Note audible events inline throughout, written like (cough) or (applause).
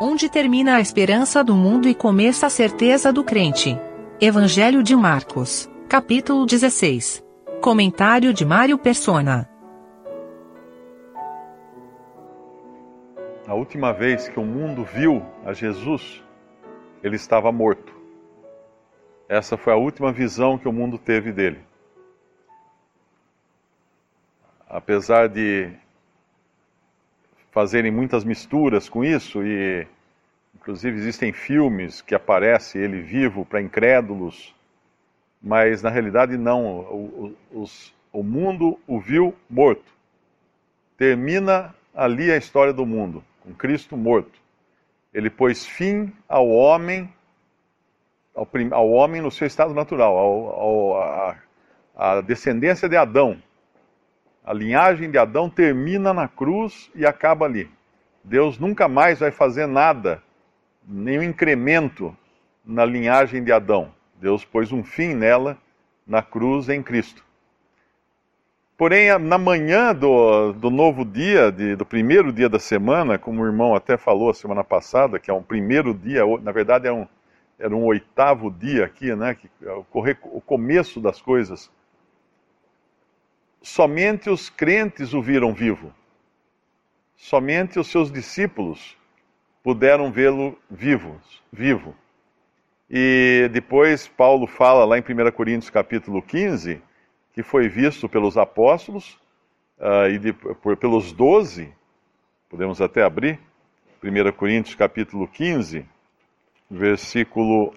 Onde termina a esperança do mundo e começa a certeza do crente. Evangelho de Marcos, capítulo 16. Comentário de Mário Persona. A última vez que o mundo viu a Jesus, ele estava morto. Essa foi a última visão que o mundo teve dele. Apesar de fazerem muitas misturas com isso e inclusive existem filmes que aparece ele vivo para incrédulos, mas na realidade não, o, o, o mundo o viu morto. Termina ali a história do mundo, com Cristo morto. Ele pôs fim ao homem, ao, ao homem no seu estado natural, ao, ao, a, a descendência de Adão, a linhagem de Adão termina na cruz e acaba ali. Deus nunca mais vai fazer nada, nenhum incremento na linhagem de Adão. Deus pôs um fim nela na cruz em Cristo. Porém, na manhã do, do novo dia, de, do primeiro dia da semana, como o irmão até falou a semana passada, que é um primeiro dia, na verdade era um, era um oitavo dia aqui, né, que, é o, o começo das coisas somente os crentes o viram vivo. Somente os seus discípulos puderam vê-lo vivo, vivo. E depois Paulo fala lá em 1 Coríntios capítulo 15 que foi visto pelos apóstolos uh, e de, por, pelos doze, podemos até abrir, 1 Coríntios capítulo 15, versículo,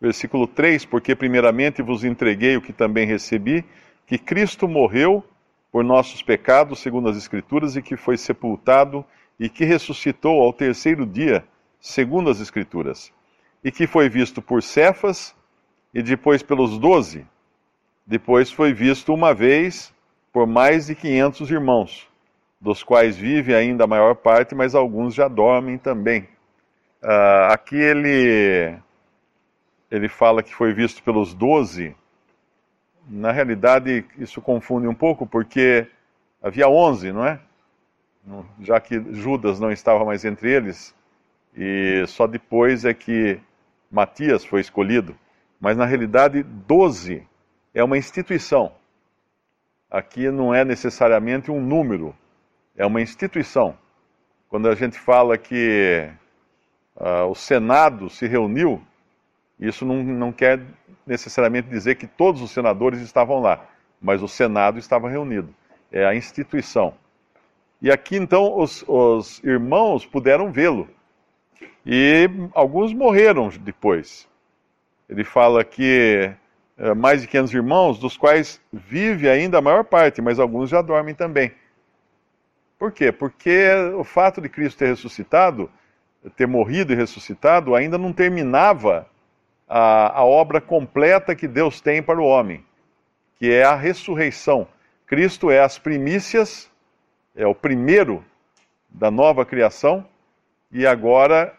versículo 3, porque primeiramente vos entreguei o que também recebi, que Cristo morreu por nossos pecados, segundo as Escrituras, e que foi sepultado e que ressuscitou ao terceiro dia, segundo as Escrituras, e que foi visto por Cefas e depois pelos doze. Depois foi visto uma vez por mais de quinhentos irmãos, dos quais vive ainda a maior parte, mas alguns já dormem também. Uh, aqui ele, ele fala que foi visto pelos doze na realidade, isso confunde um pouco, porque havia 11, não é? Já que Judas não estava mais entre eles, e só depois é que Matias foi escolhido. Mas na realidade, 12 é uma instituição. Aqui não é necessariamente um número, é uma instituição. Quando a gente fala que uh, o Senado se reuniu, isso não, não quer necessariamente dizer que todos os senadores estavam lá, mas o Senado estava reunido. É a instituição. E aqui então os, os irmãos puderam vê-lo. E alguns morreram depois. Ele fala que é, mais de 500 irmãos, dos quais vive ainda a maior parte, mas alguns já dormem também. Por quê? Porque o fato de Cristo ter ressuscitado, ter morrido e ressuscitado, ainda não terminava a, a obra completa que Deus tem para o homem, que é a ressurreição. Cristo é as primícias, é o primeiro da nova criação, e agora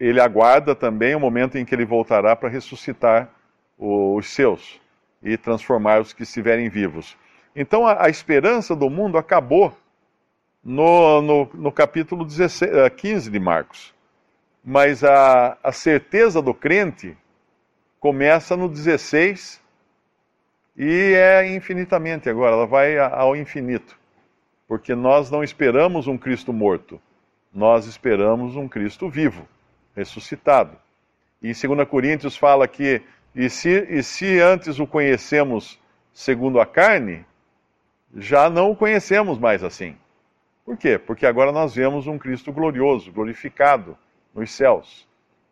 ele aguarda também o momento em que ele voltará para ressuscitar os seus e transformar os que estiverem vivos. Então a, a esperança do mundo acabou no, no, no capítulo 16, 15 de Marcos. Mas a, a certeza do crente começa no 16 e é infinitamente agora, ela vai ao infinito. Porque nós não esperamos um Cristo morto, nós esperamos um Cristo vivo, ressuscitado. E em 2 Coríntios fala que, e se, e se antes o conhecemos segundo a carne, já não o conhecemos mais assim. Por quê? Porque agora nós vemos um Cristo glorioso, glorificado, nos céus.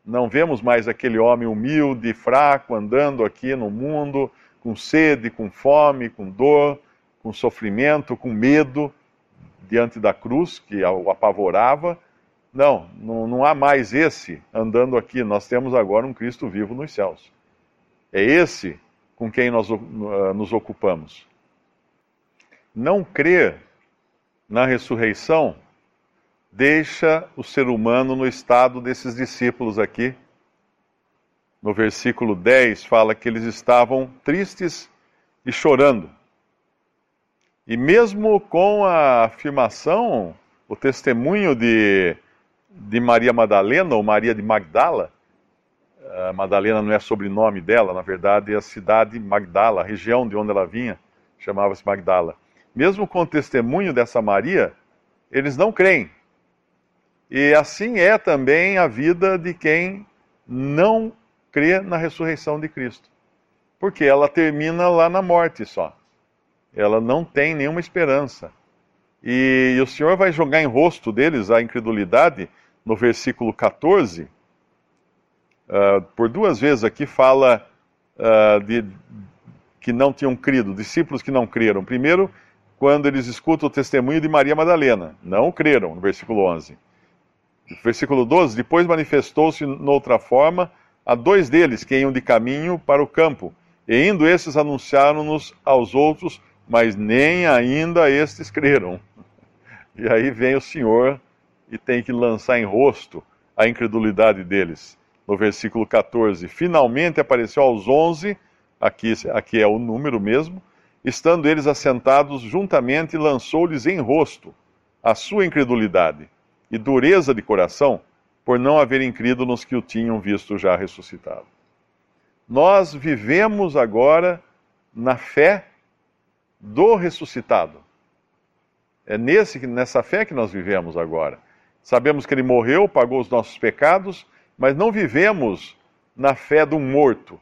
Não vemos mais aquele homem humilde, fraco, andando aqui no mundo, com sede, com fome, com dor, com sofrimento, com medo, diante da cruz que o apavorava. Não, não, não há mais esse andando aqui. Nós temos agora um Cristo vivo nos céus. É esse com quem nós uh, nos ocupamos. Não crer na ressurreição deixa o ser humano no estado desses discípulos aqui. No versículo 10 fala que eles estavam tristes e chorando. E mesmo com a afirmação o testemunho de, de Maria Madalena, ou Maria de Magdala, a Madalena não é sobrenome dela, na verdade é a cidade Magdala, a região de onde ela vinha, chamava-se Magdala. Mesmo com o testemunho dessa Maria, eles não creem. E assim é também a vida de quem não crê na ressurreição de Cristo. Porque ela termina lá na morte só. Ela não tem nenhuma esperança. E, e o Senhor vai jogar em rosto deles a incredulidade no versículo 14 uh, por duas vezes aqui fala uh, de que não tinham crido, discípulos que não creram. Primeiro, quando eles escutam o testemunho de Maria Madalena, não creram, no versículo 11. Versículo 12: Depois manifestou-se noutra forma a dois deles que iam de caminho para o campo, e indo esses anunciaram-nos aos outros, mas nem ainda estes creram. E aí vem o Senhor e tem que lançar em rosto a incredulidade deles no versículo 14: Finalmente apareceu aos onze, aqui, aqui é o número mesmo, estando eles assentados juntamente, lançou-lhes em rosto a sua incredulidade e dureza de coração, por não haverem crido nos que o tinham visto já ressuscitado. Nós vivemos agora na fé do ressuscitado. É nesse, nessa fé que nós vivemos agora. Sabemos que ele morreu, pagou os nossos pecados mas não vivemos na fé do morto,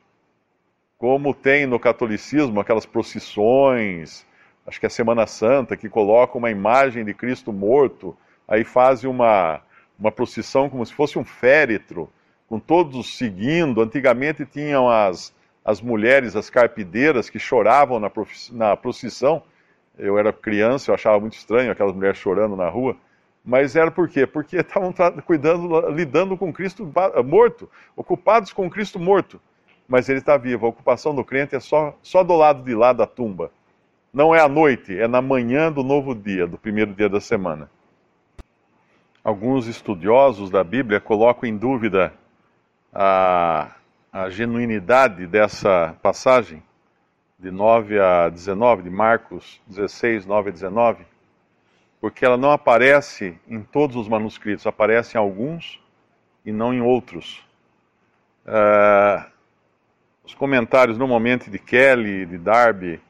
como tem no catolicismo aquelas procissões, acho que é Semana Santa, que colocam uma imagem de Cristo morto, aí fazem uma, uma procissão como se fosse um féretro, com todos seguindo. Antigamente tinham as, as mulheres, as carpideiras, que choravam na, na procissão. Eu era criança, eu achava muito estranho aquelas mulheres chorando na rua. Mas era por quê? Porque (laughs) estavam cuidando, lidando com Cristo morto, ocupados com Cristo morto. Mas ele está vivo. A ocupação do crente é só, só do lado de lá da tumba. Não é à noite, é na manhã do novo dia, do primeiro dia da semana. Alguns estudiosos da Bíblia colocam em dúvida a, a genuinidade dessa passagem, de 9 a 19, de Marcos 16, 9 a 19 porque ela não aparece em todos os manuscritos, aparece em alguns e não em outros. Uh, os comentários normalmente de Kelly, de Darby,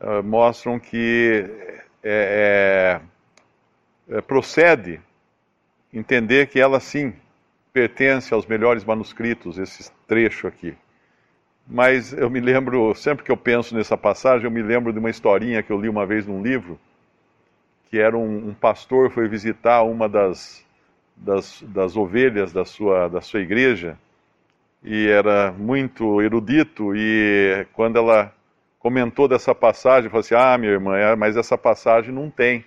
uh, mostram que é, é, é, procede entender que ela sim pertence aos melhores manuscritos, esse trecho aqui. Mas eu me lembro, sempre que eu penso nessa passagem, eu me lembro de uma historinha que eu li uma vez num livro, que era um, um pastor, foi visitar uma das, das, das, ovelhas da sua, da sua igreja e era muito erudito. E quando ela comentou dessa passagem, falou assim: Ah, minha irmã, é, mas essa passagem não tem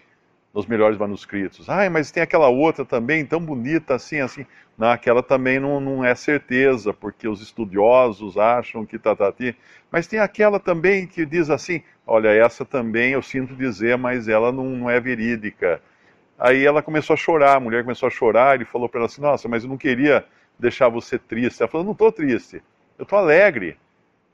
nos melhores manuscritos. Ah, mas tem aquela outra também, tão bonita assim, assim. Não, aquela também não, não é certeza, porque os estudiosos acham que tá, tá, tá. Mas tem aquela também que diz assim: olha, essa também eu sinto dizer, mas ela não, não é verídica. Aí ela começou a chorar, a mulher começou a chorar, ele falou para ela assim: nossa, mas eu não queria deixar você triste. Ela falou: não estou triste, eu estou alegre.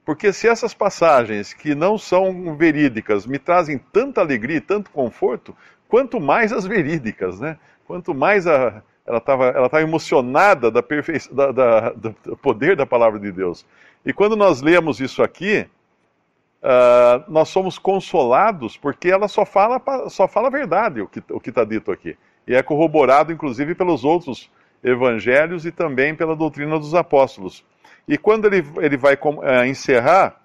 Porque se essas passagens que não são verídicas me trazem tanta alegria e tanto conforto, quanto mais as verídicas, né? Quanto mais a, ela estava ela tava emocionada da da, da, do poder da palavra de Deus. E quando nós lemos isso aqui, uh, nós somos consolados porque ela só fala, só fala a verdade, o que o está dito aqui. E é corroborado, inclusive, pelos outros evangelhos e também pela doutrina dos apóstolos. E quando ele, ele vai uh, encerrar,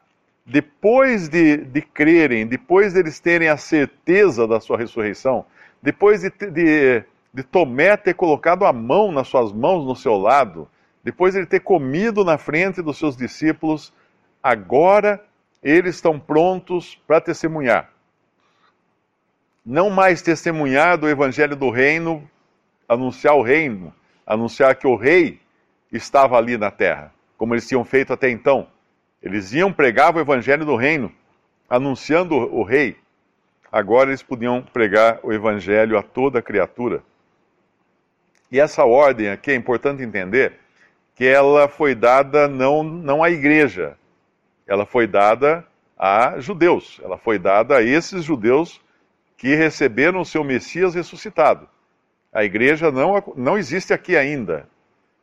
depois de, de crerem, depois deles terem a certeza da sua ressurreição, depois de, de, de Tomé ter colocado a mão nas suas mãos no seu lado, depois de ele ter comido na frente dos seus discípulos, agora eles estão prontos para testemunhar. Não mais testemunhar do evangelho do reino, anunciar o reino, anunciar que o rei estava ali na terra, como eles tinham feito até então. Eles iam pregar o evangelho do reino, anunciando o rei. Agora eles podiam pregar o evangelho a toda criatura. E essa ordem aqui é importante entender que ela foi dada não, não à igreja, ela foi dada a judeus, ela foi dada a esses judeus que receberam o seu Messias ressuscitado. A igreja não, não existe aqui ainda.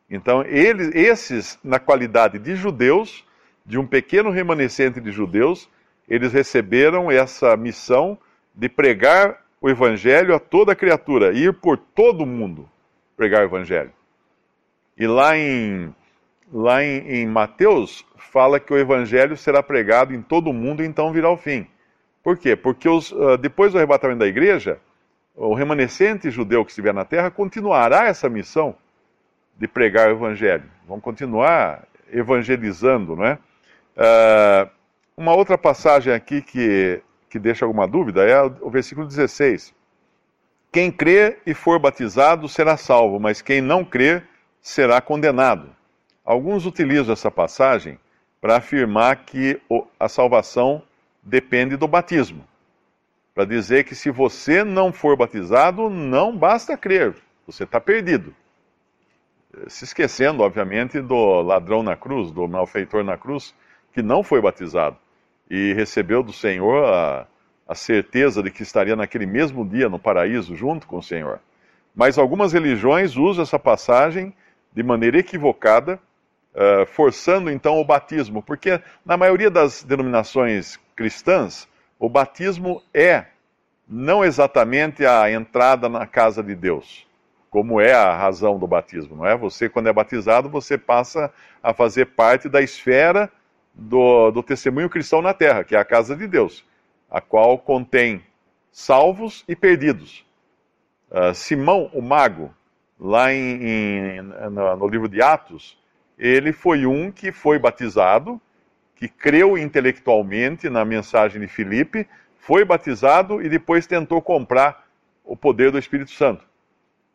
Então, eles, esses, na qualidade de judeus, de um pequeno remanescente de judeus, eles receberam essa missão de pregar o evangelho a toda criatura, ir por todo mundo pregar o evangelho. E lá em, lá em, em Mateus, fala que o evangelho será pregado em todo o mundo e então virá o fim. Por quê? Porque os, uh, depois do arrebatamento da igreja, o remanescente judeu que estiver na terra continuará essa missão de pregar o evangelho. Vão continuar evangelizando, não é? Uh, uma outra passagem aqui que, que deixa alguma dúvida é o versículo 16. Quem crê e for batizado será salvo, mas quem não crê será condenado. Alguns utilizam essa passagem para afirmar que a salvação depende do batismo. Para dizer que se você não for batizado, não basta crer, você está perdido se esquecendo, obviamente, do ladrão na cruz, do malfeitor na cruz, que não foi batizado e recebeu do Senhor a, a certeza de que estaria naquele mesmo dia no paraíso junto com o Senhor. Mas algumas religiões usam essa passagem de maneira equivocada, uh, forçando então o batismo, porque na maioria das denominações cristãs, o batismo é não exatamente a entrada na casa de Deus como é a razão do batismo, não é? Você, quando é batizado, você passa a fazer parte da esfera do, do testemunho cristão na terra, que é a casa de Deus, a qual contém salvos e perdidos. Uh, Simão, o mago, lá em, em, no, no livro de Atos, ele foi um que foi batizado, que creu intelectualmente na mensagem de Filipe, foi batizado e depois tentou comprar o poder do Espírito Santo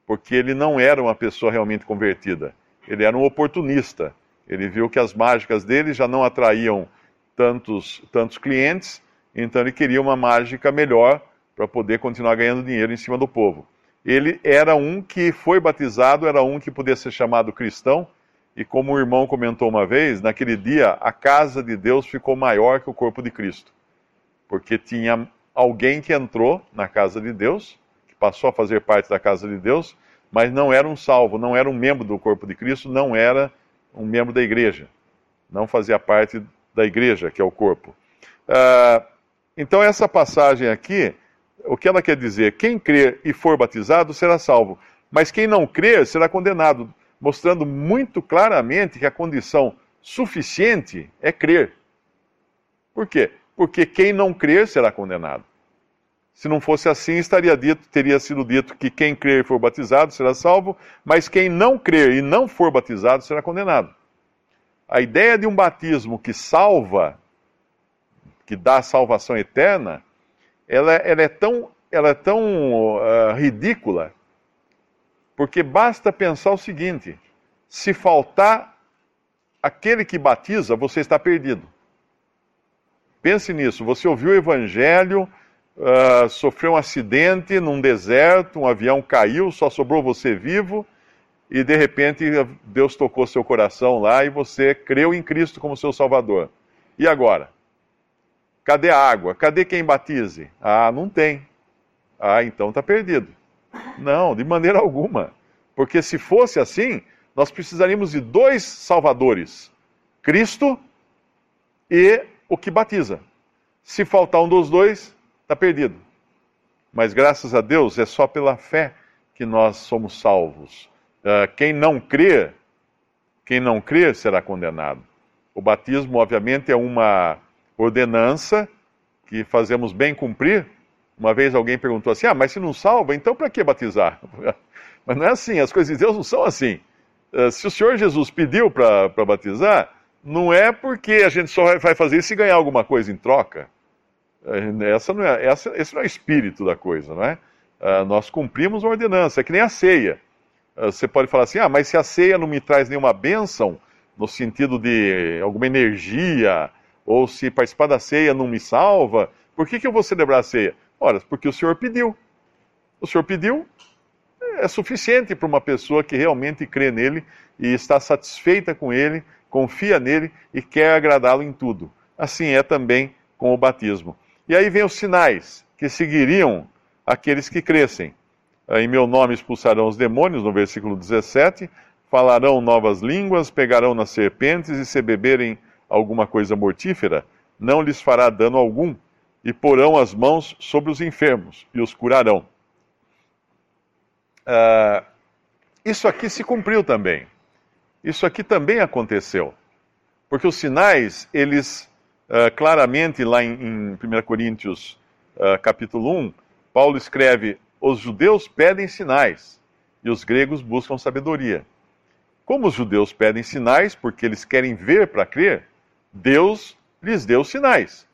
porque ele não era uma pessoa realmente convertida. Ele era um oportunista. Ele viu que as mágicas dele já não atraíam tantos, tantos clientes, então ele queria uma mágica melhor para poder continuar ganhando dinheiro em cima do povo. Ele era um que foi batizado, era um que podia ser chamado cristão, e como o irmão comentou uma vez, naquele dia a casa de Deus ficou maior que o corpo de Cristo, porque tinha alguém que entrou na casa de Deus passou a fazer parte da casa de Deus, mas não era um salvo, não era um membro do corpo de Cristo, não era um membro da igreja, não fazia parte da igreja, que é o corpo. Uh, então, essa passagem aqui, o que ela quer dizer? Quem crer e for batizado será salvo, mas quem não crer será condenado, mostrando muito claramente que a condição suficiente é crer. Por quê? Porque quem não crer será condenado. Se não fosse assim, estaria dito, teria sido dito que quem crer e for batizado será salvo, mas quem não crer e não for batizado será condenado. A ideia de um batismo que salva, que dá salvação eterna, ela, ela é tão, ela é tão uh, ridícula, porque basta pensar o seguinte: se faltar aquele que batiza, você está perdido. Pense nisso. Você ouviu o evangelho uh, sofreu um acidente num deserto, um avião caiu, só sobrou você vivo, e de repente Deus tocou seu coração lá e você creu em Cristo como seu Salvador. E agora? Cadê a água? Cadê quem batize? Ah, não tem. Ah, então está perdido. Não, de maneira alguma. Porque se fosse assim, nós precisaríamos de dois salvadores: Cristo e o que batiza. Se faltar um dos dois, está perdido. Mas graças a Deus é só pela fé que nós somos salvos. Uh, quem não crê, quem não crê será condenado. O batismo, obviamente, é uma ordenança que fazemos bem cumprir. Uma vez alguém perguntou assim: ah, mas se não salva, então para que batizar? (laughs) mas não é assim, as coisas de Deus não são assim. Uh, se o Senhor Jesus pediu para batizar, não é porque a gente só vai fazer isso e ganhar alguma coisa em troca. É, essa não é, essa, esse não é o espírito da coisa, não é? Uh, nós cumprimos uma ordenança, é que nem a ceia. Uh, você pode falar assim, ah, mas se a ceia não me traz nenhuma bênção, no sentido de alguma energia, ou se participar da ceia não me salva, por que, que eu vou celebrar a ceia? Ora, porque o Senhor pediu. O Senhor pediu, é suficiente para uma pessoa que realmente crê nele e está satisfeita com ele, confia nele e quer agradá-lo em tudo. Assim é também com o batismo. E aí vem os sinais que seguiriam aqueles que crescem. Uh, em meu nome expulsarão os demônios, no versículo 17. Falarão novas línguas, pegarão nas serpentes, e se beberem alguma coisa mortífera, não lhes fará dano algum. E porão as mãos sobre os enfermos, e os curarão. Uh, isso aqui se cumpriu também. Isso aqui também aconteceu. Porque os sinais, eles uh, claramente, lá em, em 1 Coríntios uh, capítulo 1, Paulo escreve: os judeus pedem sinais e os gregos buscam sabedoria. Como os judeus pedem sinais porque eles querem ver para crer, Deus lhes deu sinais.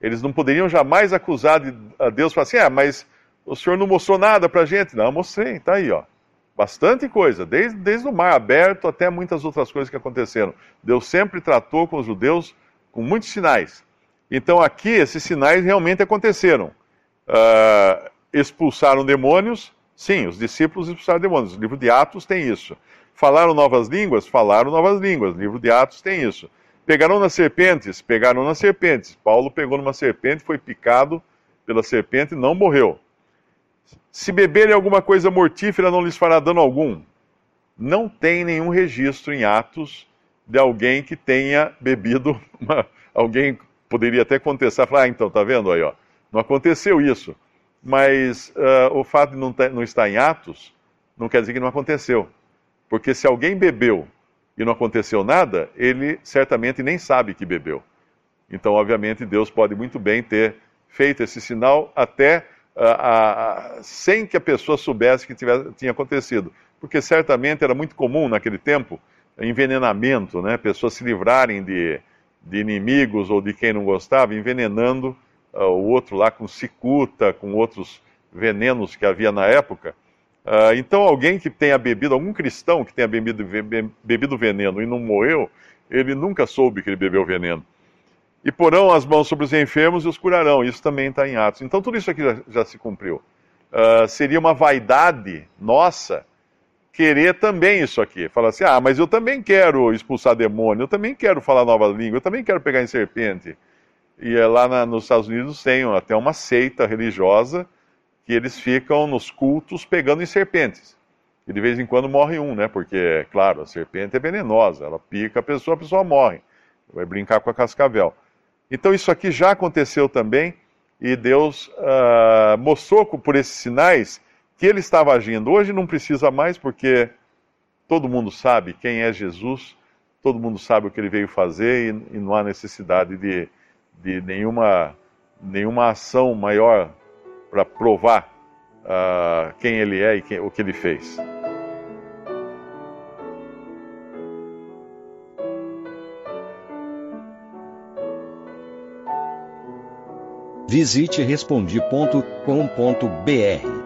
Eles não poderiam jamais acusar de, a Deus falar assim: ah, mas o senhor não mostrou nada para a gente. Não, mostrei, está aí, ó. Bastante coisa, desde, desde o mar aberto até muitas outras coisas que aconteceram. Deus sempre tratou com os judeus com muitos sinais. Então aqui esses sinais realmente aconteceram. Uh, expulsaram demônios, sim, os discípulos expulsaram demônios. O livro de Atos tem isso. Falaram novas línguas? Falaram novas línguas. O livro de Atos tem isso. Pegaram nas serpentes? Pegaram nas serpentes. Paulo pegou numa serpente, foi picado pela serpente e não morreu. Se beberem alguma coisa mortífera, não lhes fará dano algum. Não tem nenhum registro em Atos de alguém que tenha bebido. (laughs) Uma... Alguém poderia até contestar, falar, ah, então, tá vendo aí, ó. Não aconteceu isso. Mas uh, o fato de não, ter, não estar em Atos não quer dizer que não aconteceu. Porque se alguém bebeu e não aconteceu nada, ele certamente nem sabe que bebeu. Então, obviamente, Deus pode muito bem ter feito esse sinal até sem que a pessoa soubesse que tivesse, tinha acontecido. Porque certamente era muito comum naquele tempo envenenamento, né? pessoas se livrarem de, de inimigos ou de quem não gostava, envenenando uh, o outro lá com cicuta, com outros venenos que havia na época. Uh, então, alguém que tenha bebido, algum cristão que tenha bebido, bebido veneno e não morreu, ele nunca soube que ele bebeu veneno e porão as mãos sobre os enfermos e os curarão. Isso também está em Atos. Então tudo isso aqui já, já se cumpriu. Uh, seria uma vaidade nossa querer também isso aqui. Falar assim, ah, mas eu também quero expulsar demônio, eu também quero falar nova língua, eu também quero pegar em serpente. E é lá na, nos Estados Unidos tem até uma seita religiosa que eles ficam nos cultos pegando em serpentes. E de vez em quando morre um, né? Porque, claro, a serpente é venenosa, ela pica a pessoa, a pessoa morre. Vai brincar com a cascavel. Então isso aqui já aconteceu também e Deus uh, mostrou por esses sinais que ele estava agindo. Hoje não precisa mais porque todo mundo sabe quem é Jesus, todo mundo sabe o que ele veio fazer e, e não há necessidade de, de nenhuma, nenhuma ação maior para provar uh, quem ele é e quem, o que ele fez. Visite respondi.com.br.